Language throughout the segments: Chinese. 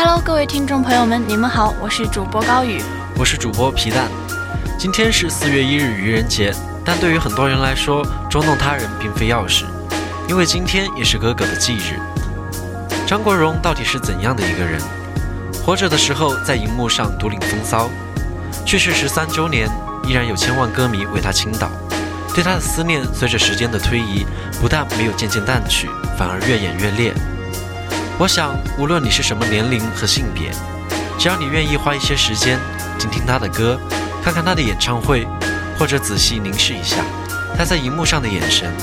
Hello，各位听众朋友们，你们好，我是主播高宇，我是主播皮蛋。今天是四月一日愚人节，但对于很多人来说，捉弄他人并非要事，因为今天也是哥哥的忌日。张国荣到底是怎样的一个人？活着的时候在荧幕上独领风骚，去世十三周年，依然有千万歌迷为他倾倒。对他的思念随着时间的推移，不但没有渐渐淡去，反而越演越烈。我想，无论你是什么年龄和性别，只要你愿意花一些时间听听他的歌，看看他的演唱会，或者仔细凝视一下他在荧幕上的眼神，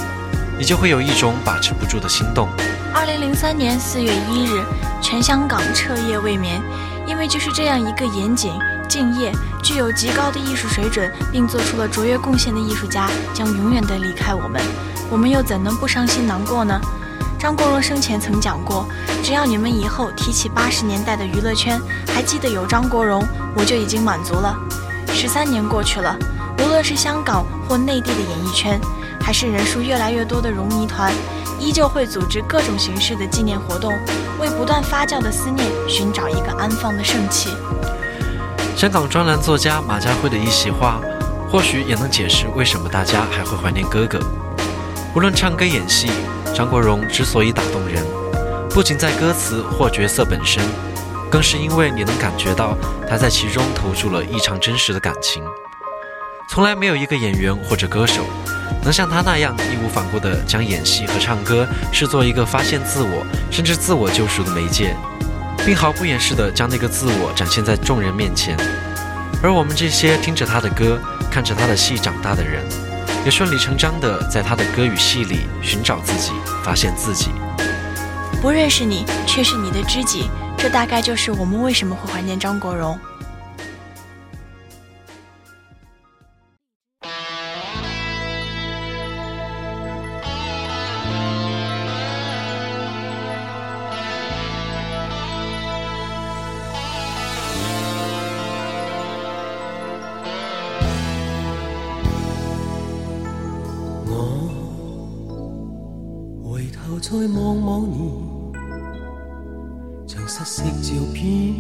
你就会有一种把持不住的心动。二零零三年四月一日，全香港彻夜未眠，因为就是这样一个严谨。敬业、具有极高的艺术水准，并做出了卓越贡献的艺术家，将永远的离开我们，我们又怎能不伤心难过呢？张国荣生前曾讲过：“只要你们以后提起八十年代的娱乐圈，还记得有张国荣，我就已经满足了。”十三年过去了，无论是香港或内地的演艺圈，还是人数越来越多的荣迷团，依旧会组织各种形式的纪念活动，为不断发酵的思念寻找一个安放的圣器。香港专栏作家马家辉的一席话，或许也能解释为什么大家还会怀念哥哥。无论唱歌演戏，张国荣之所以打动人，不仅在歌词或角色本身，更是因为你能感觉到他在其中投注了异常真实的感情。从来没有一个演员或者歌手，能像他那样义无反顾地将演戏和唱歌视作一个发现自我，甚至自我救赎的媒介。并毫不掩饰地将那个自我展现在众人面前，而我们这些听着他的歌、看着他的戏长大的人，也顺理成章的在他的歌与戏里寻找自己、发现自己。不认识你，却是你的知己，这大概就是我们为什么会怀念张国荣。失色照片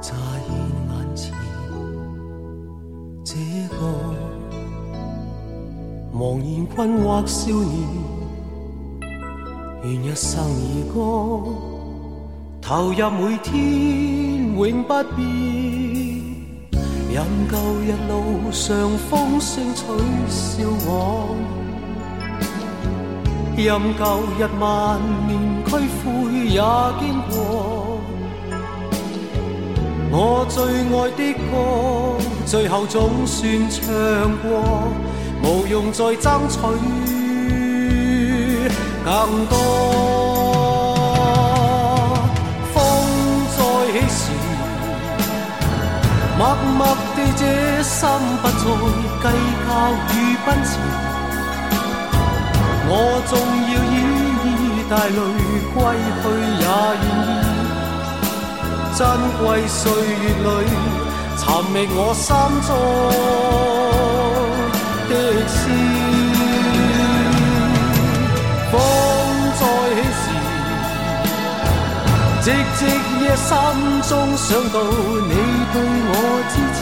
乍现眼前。这个茫然困惑少年，愿一生以歌投入每天，永不变。任旧日路上风声取笑我。任旧日万念俱灰也经过，我最爱的歌，最后总算唱过，无用再争取更多。风再起时，默默地这心不再计较与奔驰。我纵要依依带泪归去也愿意，珍贵岁月里寻觅我心中的诗。风再起时，寂寂夜心中想到你对我支持，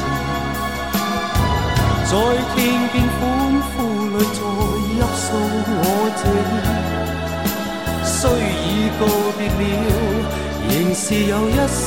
在天边欢呼里再。泣诉我这虽已告别了，仍是有一丝。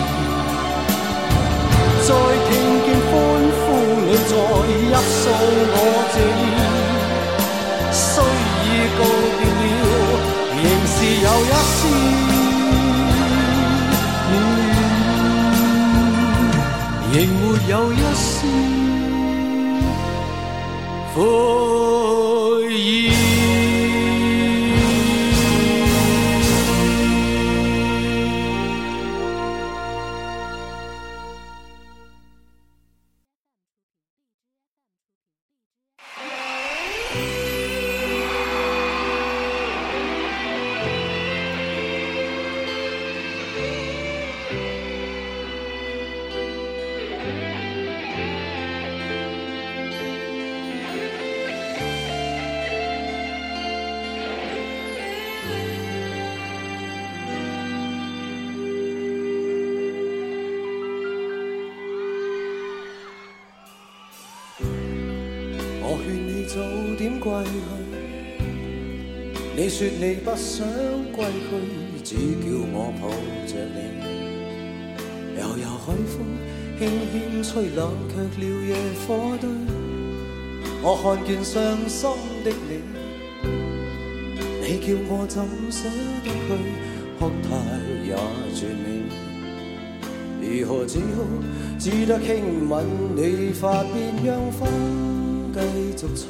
再听见欢呼里再泣诉我这意，虽已告别了，仍是有一丝，仍没有一丝悔意。说你不想归去，只叫我抱着你。悠悠海风轻轻吹，冷却了夜火堆。我看见伤心的你，你叫我怎舍得去？哭太也绝美，如何只好只得轻吻你发边，让风继续吹。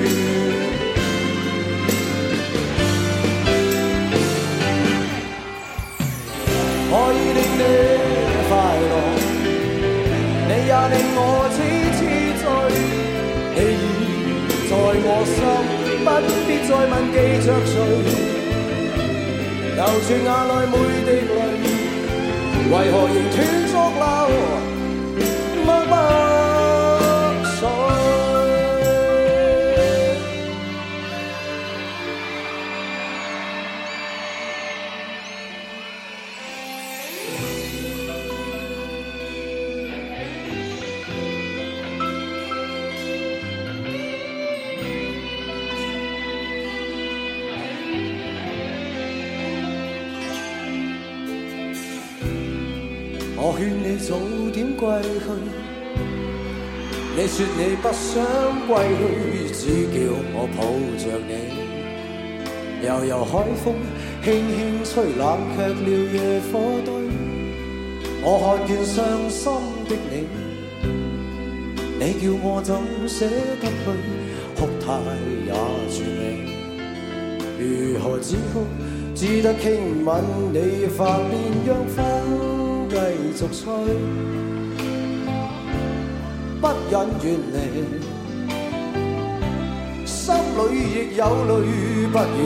的快乐，你也令我痴痴醉。你已在我心，不必再问记着谁。流住眼内每滴泪，为何仍断续流你说你不想归去，只叫我抱着你。悠悠海风轻轻吹，冷却了夜火堆。我看见伤心的你，你叫我怎舍得去？哭态也绝美，如何止哭？只得倾吻你发边，让风继续吹，不忍远离，心里亦有泪，不愿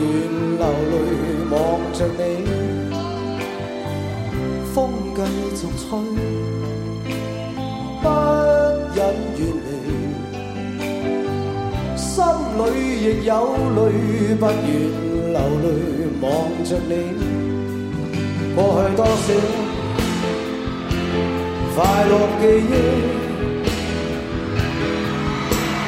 流泪。望着你，风继续吹，不忍远离。心里亦有泪，不愿流泪。望着你。过去多少快乐记忆，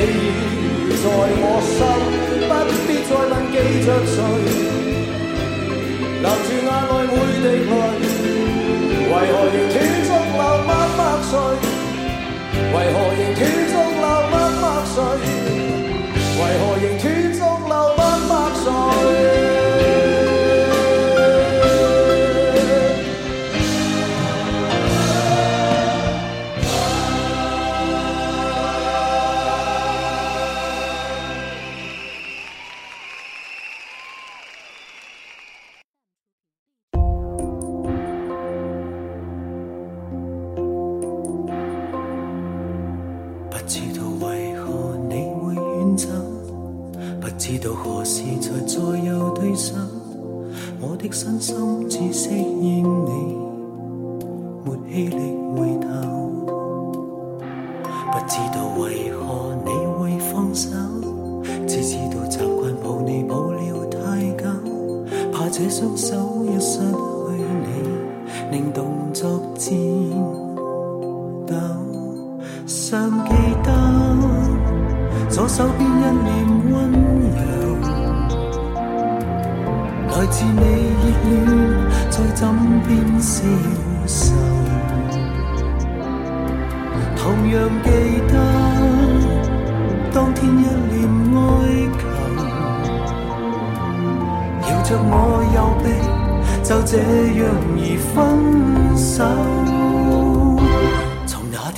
你已在我心，不必再问。记着谁，留住眼内每滴泪，为何仍断续流默默垂？为何仍断续流默默垂？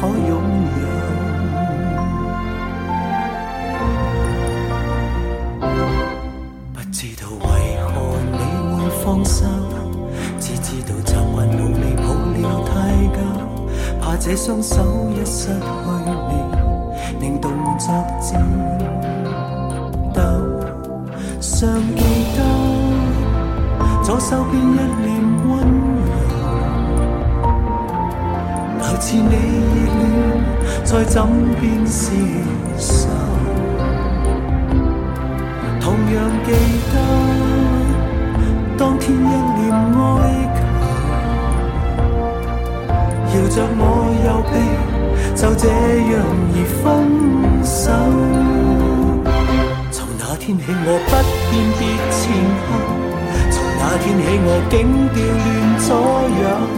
可拥有。不知道为何你会放手只知道习惯努力抱了太久怕这双手一失去你令动作颤抖尚记得左手边一脸温似你热恋在枕边消愁。同样记得当天一脸哀求。摇着我右臂，就这样而分手。从那天起，我不辨别前后；从那天起，我竟调乱左右。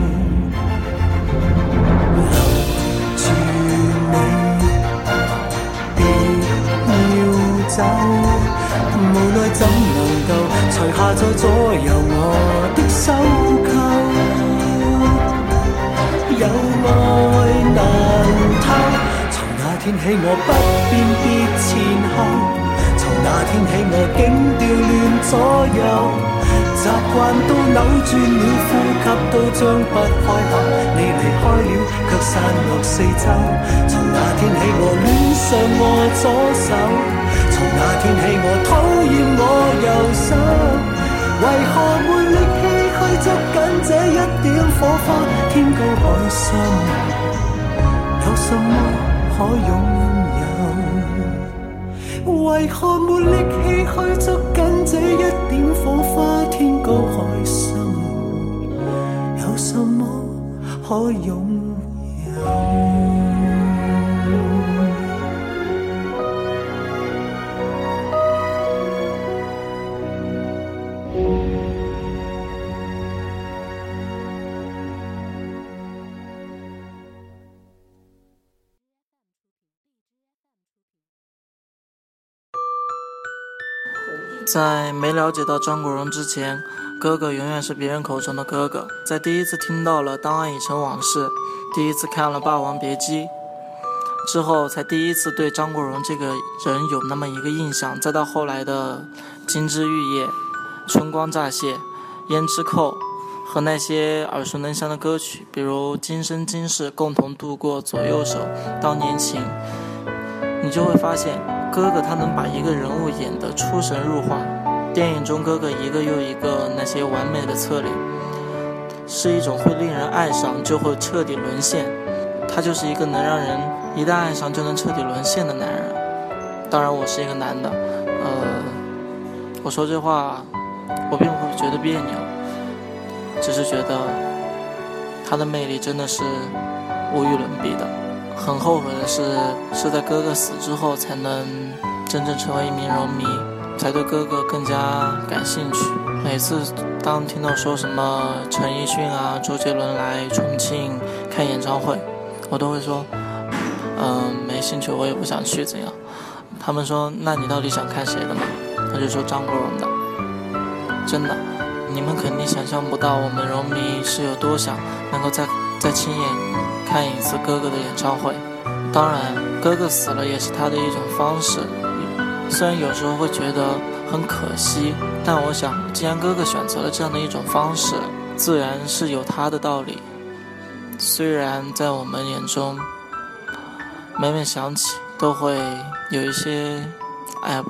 手，无奈怎能够除下再左右我的手扣？有爱难偷。从那天起我不辨别前后，从那天起我竟调乱左右，习惯都扭转了，呼吸都张不开口。你离开了，却散落四周。从那天起我恋上我左手。那天起，我讨厌我右手。为何没力气去捉紧这一点火花？天高海深，有什么可拥有？为何没力气去捉紧这一点火花？天高海深，有什么可拥有？在没了解到张国荣之前。哥哥永远是别人口中的哥哥。在第一次听到了《当爱已成往事》，第一次看了《霸王别姬》之后，才第一次对张国荣这个人有那么一个印象。再到后来的《金枝玉叶》《春光乍泄》《胭脂扣》和那些耳熟能详的歌曲，比如《今生今世共同度过》《左右手》《当年情》，你就会发现，哥哥他能把一个人物演得出神入化。电影中哥哥一个又一个那些完美的侧脸，是一种会令人爱上就会彻底沦陷。他就是一个能让人一旦爱上就能彻底沦陷的男人。当然，我是一个男的，呃，我说这话我并不会觉得别扭，只是觉得他的魅力真的是无与伦比的。很后悔的是，是在哥哥死之后才能真正成为一名柔迷。才对哥哥更加感兴趣。每次当听到说什么陈奕迅啊、周杰伦来重庆开演唱会，我都会说，嗯，没兴趣，我也不想去，怎样？他们说，那你到底想看谁的嘛？他就说张国荣的。真的，你们肯定想象不到，我们柔迷是有多想能够再再亲眼看一次哥哥的演唱会。当然，哥哥死了也是他的一种方式。虽然有时候会觉得很可惜，但我想，既然哥哥选择了这样的一种方式，自然是有他的道理。虽然在我们眼中，每每想起都会有一些，哎呀，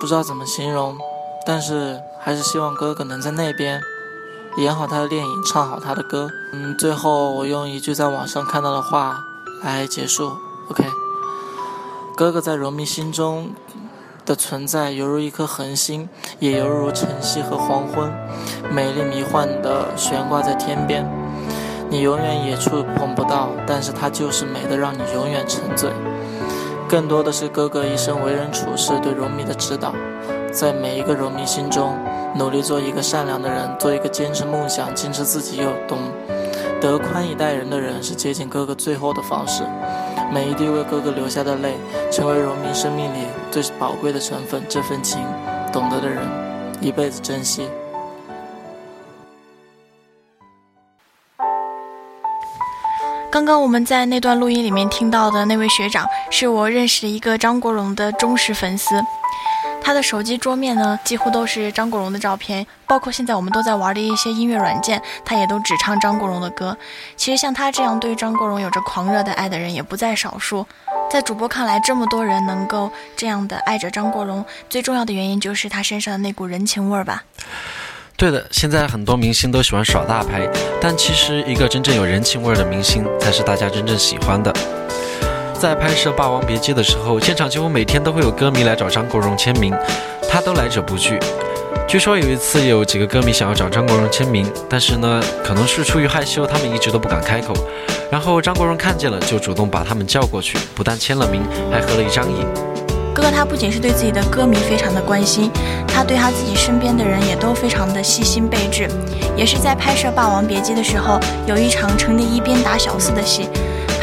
不知道怎么形容，但是还是希望哥哥能在那边演好他的电影，唱好他的歌。嗯，最后我用一句在网上看到的话来结束。OK，哥哥在荣迷心中。的存在犹如一颗恒星，也犹如晨曦和黄昏，美丽迷幻的悬挂在天边，你永远也触碰不到，但是它就是美的，让你永远沉醉。更多的是哥哥一生为人处事对荣迷的指导，在每一个荣迷心中，努力做一个善良的人，做一个坚持梦想、坚持自己又懂得宽以待人的人，是接近哥哥最后的方式。每一滴为哥哥流下的泪，成为荣民生命里最宝贵的成分。这份情，懂得的人，一辈子珍惜。刚刚我们在那段录音里面听到的那位学长，是我认识的一个张国荣的忠实粉丝。他的手机桌面呢，几乎都是张国荣的照片，包括现在我们都在玩的一些音乐软件，他也都只唱张国荣的歌。其实像他这样对张国荣有着狂热的爱的人也不在少数。在主播看来，这么多人能够这样的爱着张国荣，最重要的原因就是他身上的那股人情味儿吧？对的，现在很多明星都喜欢耍大牌，但其实一个真正有人情味儿的明星才是大家真正喜欢的。在拍摄《霸王别姬》的时候，现场几乎每天都会有歌迷来找张国荣签名，他都来者不拒。据说有一次有几个歌迷想要找张国荣签名，但是呢，可能是出于害羞，他们一直都不敢开口。然后张国荣看见了，就主动把他们叫过去，不但签了名，还合了一张影。哥哥他不仅是对自己的歌迷非常的关心，他对他自己身边的人也都非常的细心备至。也是在拍摄《霸王别姬》的时候，有一场程蝶衣边打小四的戏。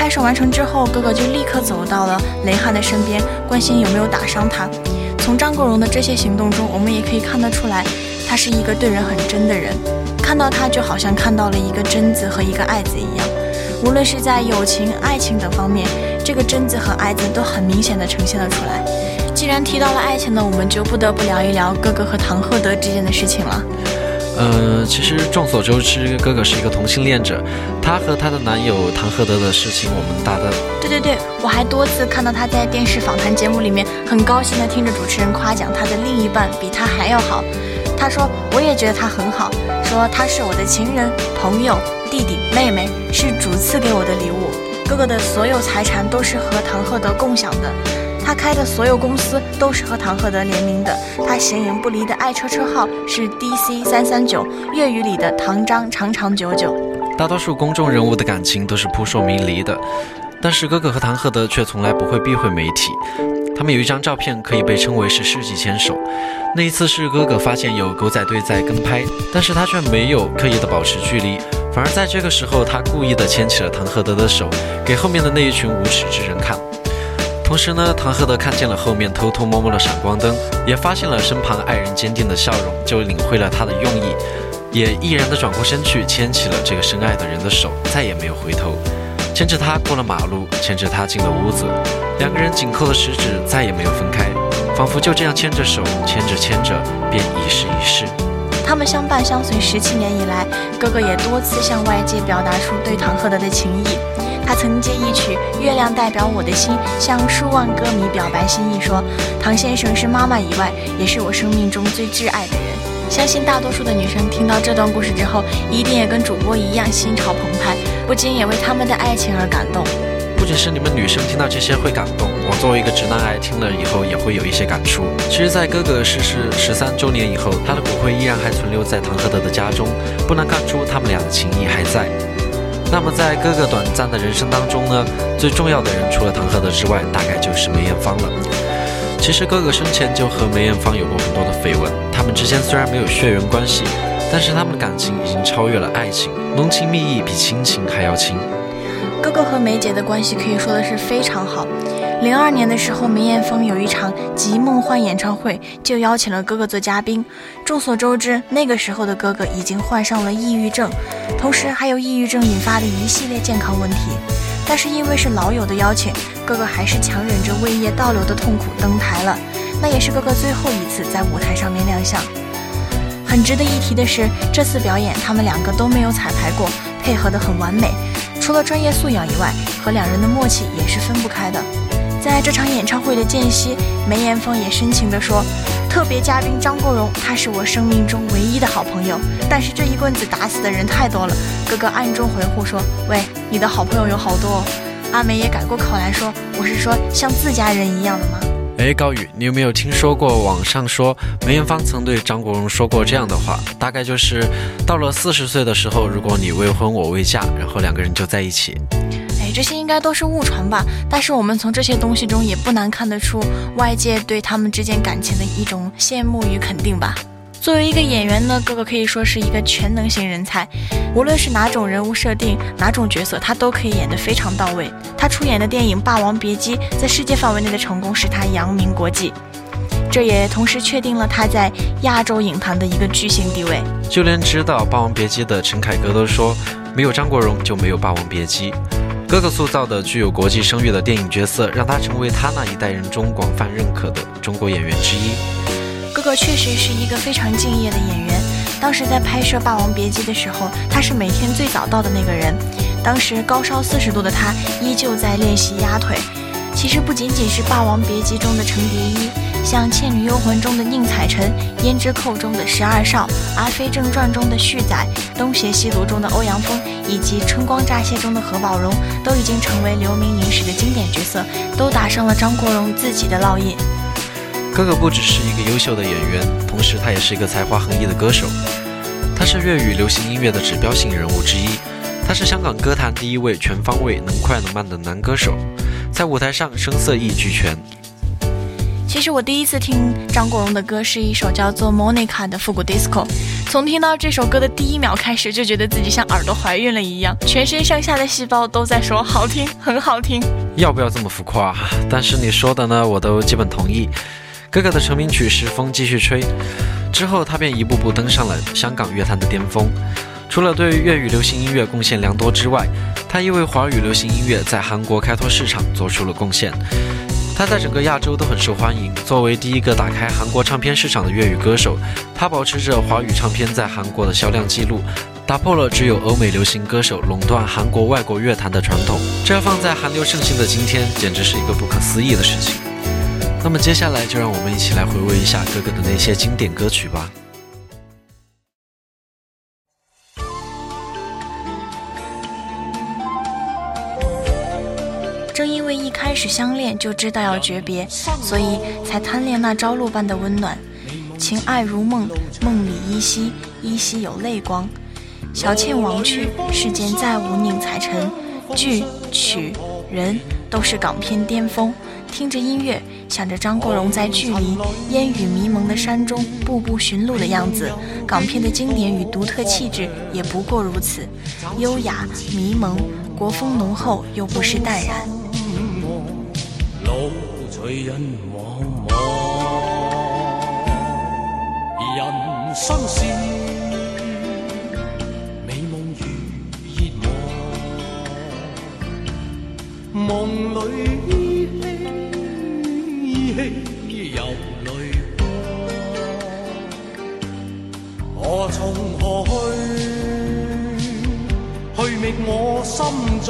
拍摄完成之后，哥哥就立刻走到了雷汉的身边，关心有没有打伤他。从张国荣的这些行动中，我们也可以看得出来，他是一个对人很真的人，看到他就好像看到了一个贞子和一个爱子一样。无论是在友情、爱情等方面，这个贞子和爱子都很明显的呈现了出来。既然提到了爱情呢，我们就不得不聊一聊哥哥和唐鹤德之间的事情了。呃，其实众所周知，哥哥是一个同性恋者，他和他的男友唐赫德的事情，我们大的。对对对，我还多次看到他在电视访谈节目里面，很高兴的听着主持人夸奖他的另一半比他还要好。他说：“我也觉得他很好，说他是我的情人、朋友、弟弟、妹妹，是主赐给我的礼物。哥哥的所有财产都是和唐赫德共享的。”他开的所有公司都是和唐鹤德联名的。他形影不离的爱车车号是 DC 三三九，粤语里的唐张长长久久。大多数公众人物的感情都是扑朔迷离的，但是哥哥和唐鹤德却从来不会避讳媒体。他们有一张照片可以被称为是世纪牵手。那一次是哥哥发现有狗仔队在跟拍，但是他却没有刻意的保持距离，反而在这个时候他故意的牵起了唐鹤德的手，给后面的那一群无耻之人看。同时呢，唐鹤德看见了后面偷偷摸摸的闪光灯，也发现了身旁爱人坚定的笑容，就领会了他的用意，也毅然的转过身去牵起了这个深爱的人的手，再也没有回头，牵着他过了马路，牵着他进了屋子，两个人紧扣的食指再也没有分开，仿佛就这样牵着手，牵着牵着便一世一世。他们相伴相随十七年以来，哥哥也多次向外界表达出对唐鹤德的情谊。他曾借一曲《月亮代表我的心》，向数万歌迷表白心意，说：“唐先生是妈妈以外，也是我生命中最挚爱的人。”相信大多数的女生听到这段故事之后，一定也跟主播一样心潮澎湃，不禁也为他们的爱情而感动。不仅是你们女生听到这些会感动，我作为一个直男癌听了以后也会有一些感触。其实，在哥哥逝世十三周年以后，他的骨灰依然还存留在唐鹤德的家中，不难看出他们俩的情谊还在。那么，在哥哥短暂的人生当中呢，最重要的人除了唐鹤德之外，大概就是梅艳芳了。其实哥哥生前就和梅艳芳有过很多的绯闻，他们之间虽然没有血缘关系，但是他们的感情已经超越了爱情，浓情蜜意比亲情还要亲。哥哥和梅姐的关系可以说的是非常好。零二年的时候，梅艳芳有一场《集梦幻》演唱会，就邀请了哥哥做嘉宾。众所周知，那个时候的哥哥已经患上了抑郁症，同时还有抑郁症引发的一系列健康问题。但是因为是老友的邀请，哥哥还是强忍着胃液倒流的痛苦登台了。那也是哥哥最后一次在舞台上面亮相。很值得一提的是，这次表演他们两个都没有彩排过，配合得很完美。除了专业素养以外，和两人的默契也是分不开的。在这场演唱会的间隙，梅艳芳也深情地说：“特别嘉宾张国荣，他是我生命中唯一的好朋友。但是这一棍子打死的人太多了。”哥哥暗中回护说：“喂，你的好朋友有好多。”哦。”阿梅也改过口来说：“我是说像自家人一样的吗？”哎，高宇，你有没有听说过网上说梅艳芳曾对张国荣说过这样的话？大概就是到了四十岁的时候，如果你未婚我未嫁，然后两个人就在一起。这些应该都是误传吧，但是我们从这些东西中也不难看得出外界对他们之间感情的一种羡慕与肯定吧。作为一个演员呢，哥哥可以说是一个全能型人才，无论是哪种人物设定、哪种角色，他都可以演得非常到位。他出演的电影《霸王别姬》在世界范围内的成功使他扬名国际，这也同时确定了他在亚洲影坛的一个巨星地位。就连知道《霸王别姬》的陈凯歌都说，没有张国荣就没有《霸王别姬》。哥哥塑造的具有国际声誉的电影角色，让他成为他那一代人中广泛认可的中国演员之一。哥哥确实是一个非常敬业的演员。当时在拍摄《霸王别姬》的时候，他是每天最早到的那个人。当时高烧四十度的他，依旧在练习压腿。其实不仅仅是《霸王别姬》中的程蝶衣，像《倩女幽魂》中的宁采臣，《胭脂扣》中的十二少，《阿飞正传》中的旭仔，《东邪西毒》中的欧阳锋，以及《春光乍泄》中的何宝荣，都已经成为留名影史的经典角色，都打上了张国荣自己的烙印。哥哥不只是一个优秀的演员，同时他也是一个才华横溢的歌手。他是粤语流行音乐的指标性人物之一，他是香港歌坛第一位全方位能快能慢的男歌手。在舞台上声色艺俱全。其实我第一次听张国荣的歌是一首叫做《Monica》的复古 disco。从听到这首歌的第一秒开始，就觉得自己像耳朵怀孕了一样，全身上下的细胞都在说好听，很好听。要不要这么浮夸？但是你说的呢，我都基本同意。哥哥的成名曲是《风继续吹》，之后，他便一步步登上了香港乐坛的巅峰。除了对粤语流行音乐贡献良多之外，他亦为华语流行音乐在韩国开拓市场做出了贡献。他在整个亚洲都很受欢迎。作为第一个打开韩国唱片市场的粤语歌手，他保持着华语唱片在韩国的销量记录，打破了只有欧美流行歌手垄断韩国外国乐坛的传统。这放在韩流盛行的今天，简直是一个不可思议的事情。那么接下来就让我们一起来回味一下哥哥的那些经典歌曲吧。正因为一开始相恋就知道要诀别，所以才贪恋那朝露般的温暖。情爱如梦，梦里依稀，依稀有泪光。小倩亡去，世间再无宁采臣。剧曲人都是港片巅峰。听着音乐，想着张国荣在距离烟雨迷蒙的山中步步寻路的样子，港片的经典与独特气质也不过如此，优雅迷蒙，国风浓厚又不失淡然。路随人茫茫，人生是美梦如热望，梦里依稀依稀有泪光。我从何去？去觅我心中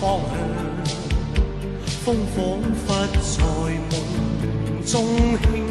方向。风仿佛在梦中轻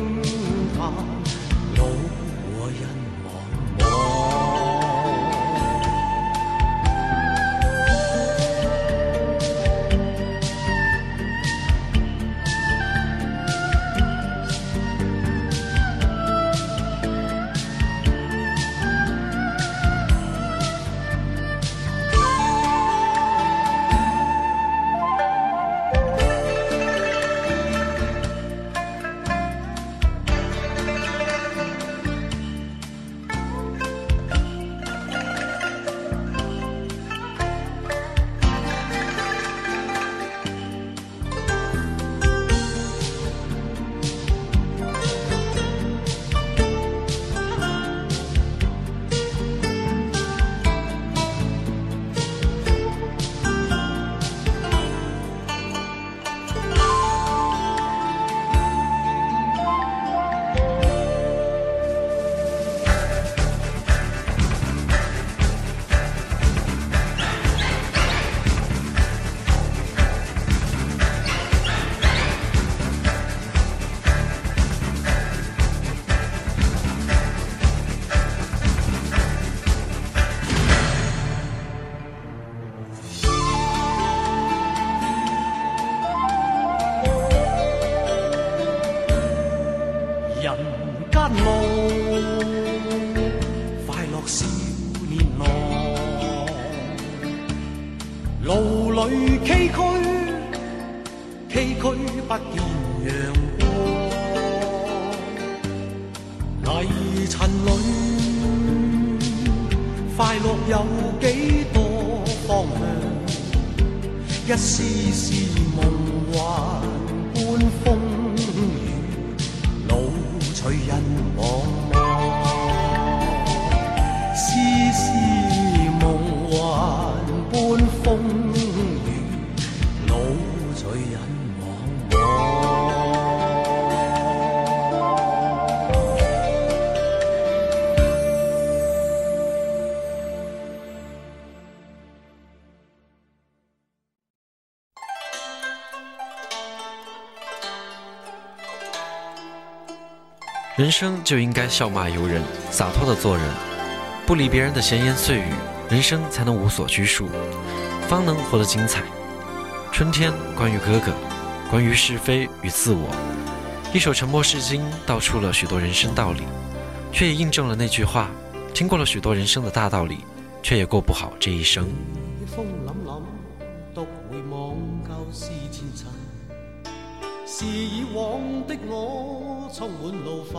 谁人我？生就应该笑骂由人，洒脱的做人，不理别人的闲言碎语，人生才能无所拘束，方能活得精彩。春天，关于哥哥，关于是非与自我，一首《沉默是金》道出了许多人生道理，却也印证了那句话：听过了许多人生的大道理，却也过不好这一生。风凛凛，独回望旧事前尘，是以往的我充满怒愤，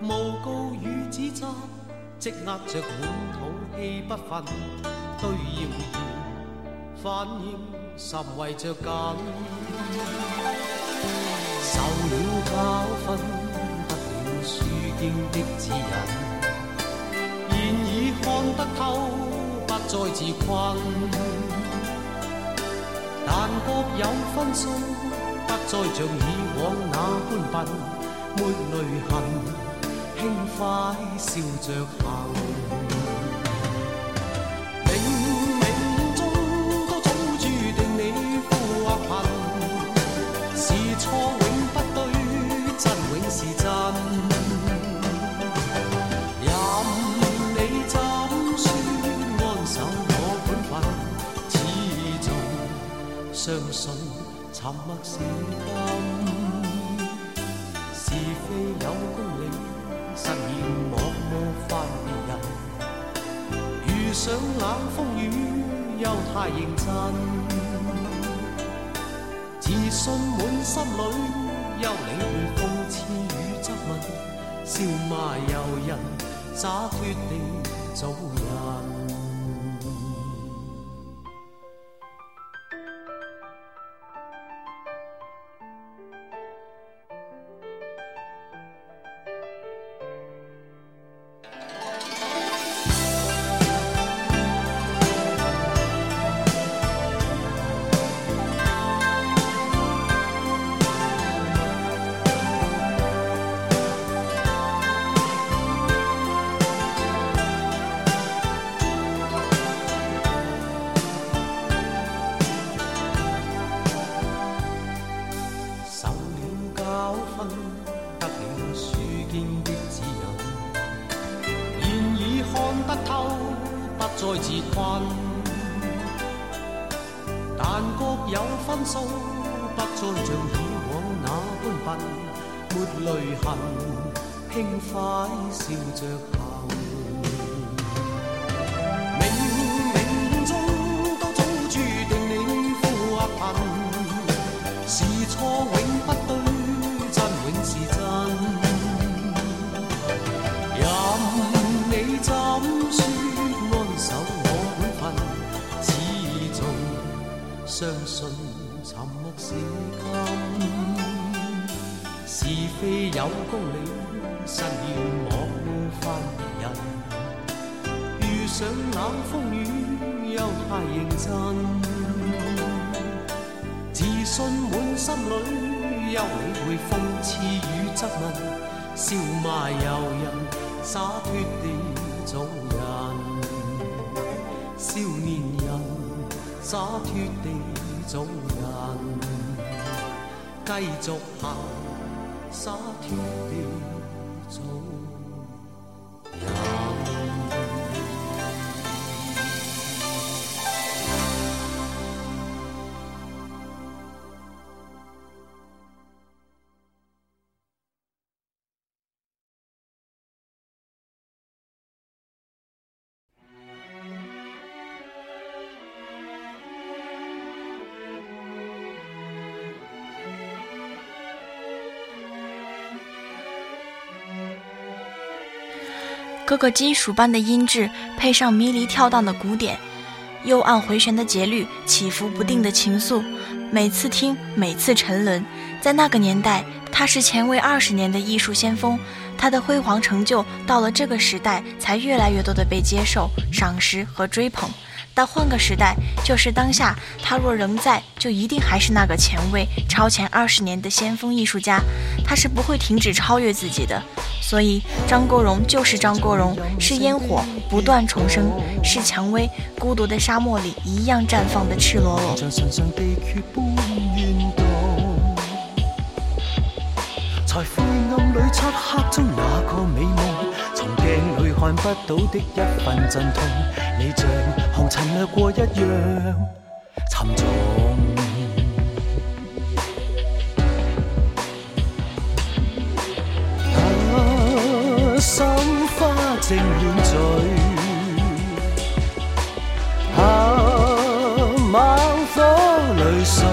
诬告与指责积压着满肚气不愤，对谣言反应甚为着紧，受了教训。书经的指引，现已看得透，不再自困。但各有分数，不再像以往那般笨，没泪痕，轻快笑着行。沉默是金，是非有公理，实现莫冒犯别人。遇上冷风雨，又太认真，自信满心里，休理会讽刺与质问，笑骂由人，洒脱地做人。信满心里，休理会讽刺与质问，笑骂由人，洒脱地做人，少年人。洒脱地做人，继续行，洒脱地做人各个金属般的音质，配上迷离跳荡的鼓点，幽暗回旋的节律，起伏不定的情愫，每次听，每次沉沦。在那个年代，他是前卫二十年的艺术先锋，他的辉煌成就到了这个时代，才越来越多的被接受、赏识和追捧。但换个时代，就是当下，他若仍在，就一定还是那个前卫、超前二十年的先锋艺术家，他是不会停止超越自己的。所以，张国荣就是张国荣，是烟火不断重生，是蔷薇孤独的沙漠里一样绽放的赤裸裸。在灰暗里漆黑中那个美梦，从镜里看不到的一份阵痛，你像红尘掠过一样沉重。啊，心花正乱醉，啊，猛火泪碎。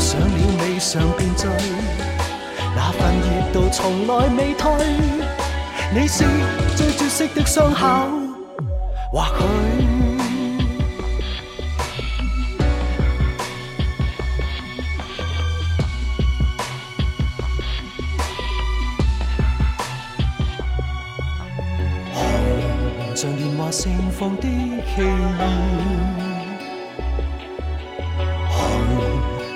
上了未尝便醉，那份热度从来未退。你是色的伤口，或许。像电话盛放的气焰，红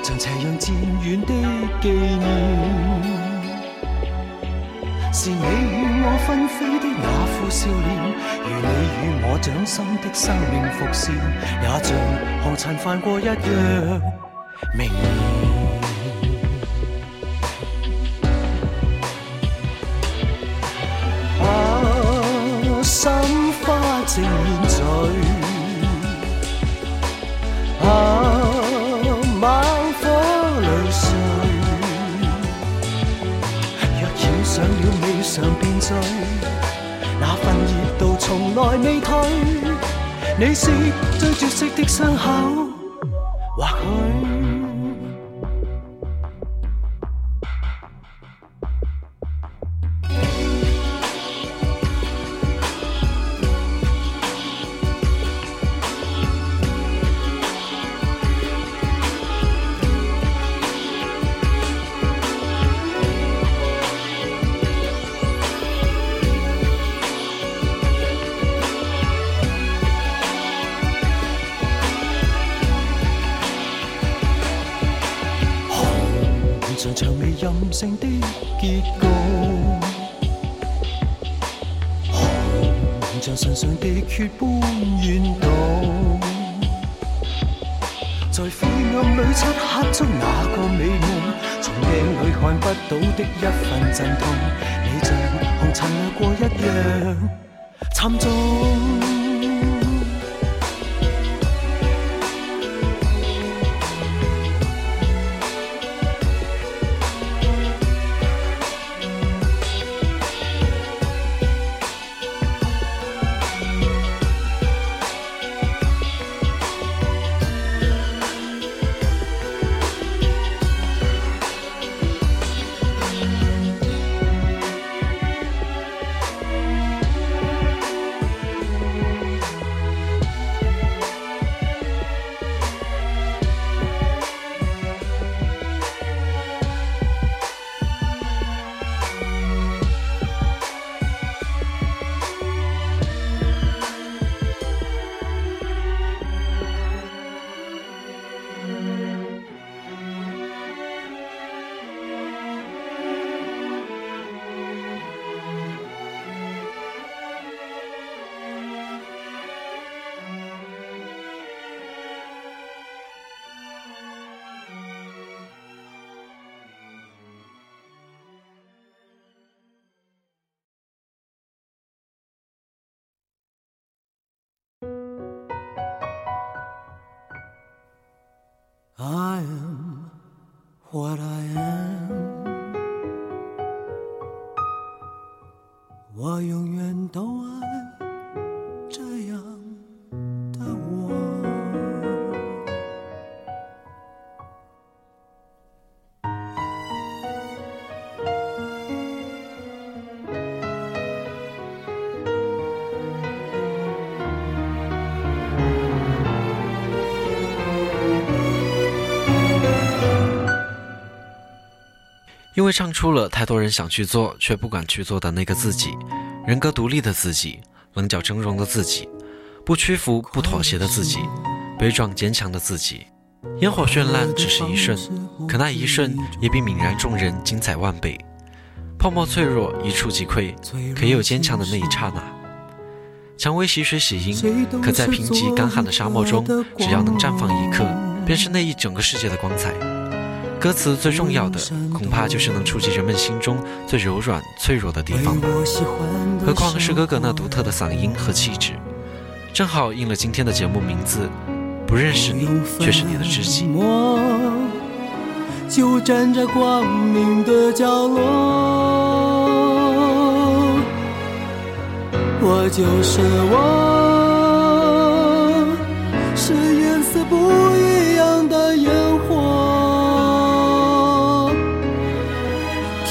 像斜阳渐远的纪念。是你与我纷飞的那副笑脸，如你与我掌心的生命伏线，也像红尘泛过一样明未退。你是最绝色的伤口，像唇上的血般怨毒，在灰暗里漆黑中那个美梦，从镜里看不到的一份阵痛，你像红尘掠过一样沉重。What I 唱出了太多人想去做却不敢去做的那个自己，人格独立的自己，棱角峥嵘的自己，不屈服、不妥协的自己，悲壮坚强的自己。烟火绚烂只是一瞬，可那一瞬也比泯然众人精彩万倍。泡沫脆弱，一触即溃，可也有坚强的那一刹那。蔷薇溪水洗映，可在贫瘠干旱的沙漠中，只要能绽放一刻，便是那一整个世界的光彩。歌词最重要的，恐怕就是能触及人们心中最柔软、脆弱的地方吧。何况是哥哥那独特的嗓音和气质，正好应了今天的节目名字。不认识你，却是你的知己。就站在光明的角落，我就是我。是颜色不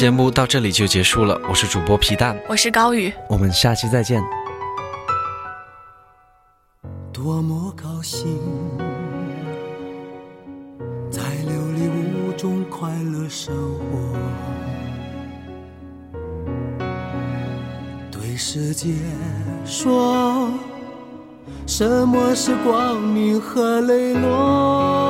节目到这里就结束了，我是主播皮蛋，我是高宇，我们下期再见。多么高兴，在琉璃屋中快乐生活，对世界说。什么是光明和磊落？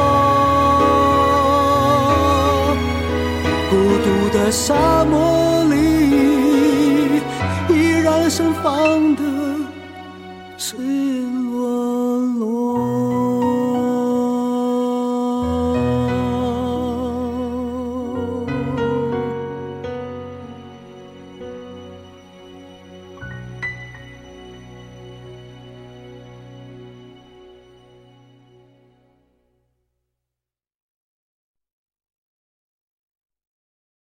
独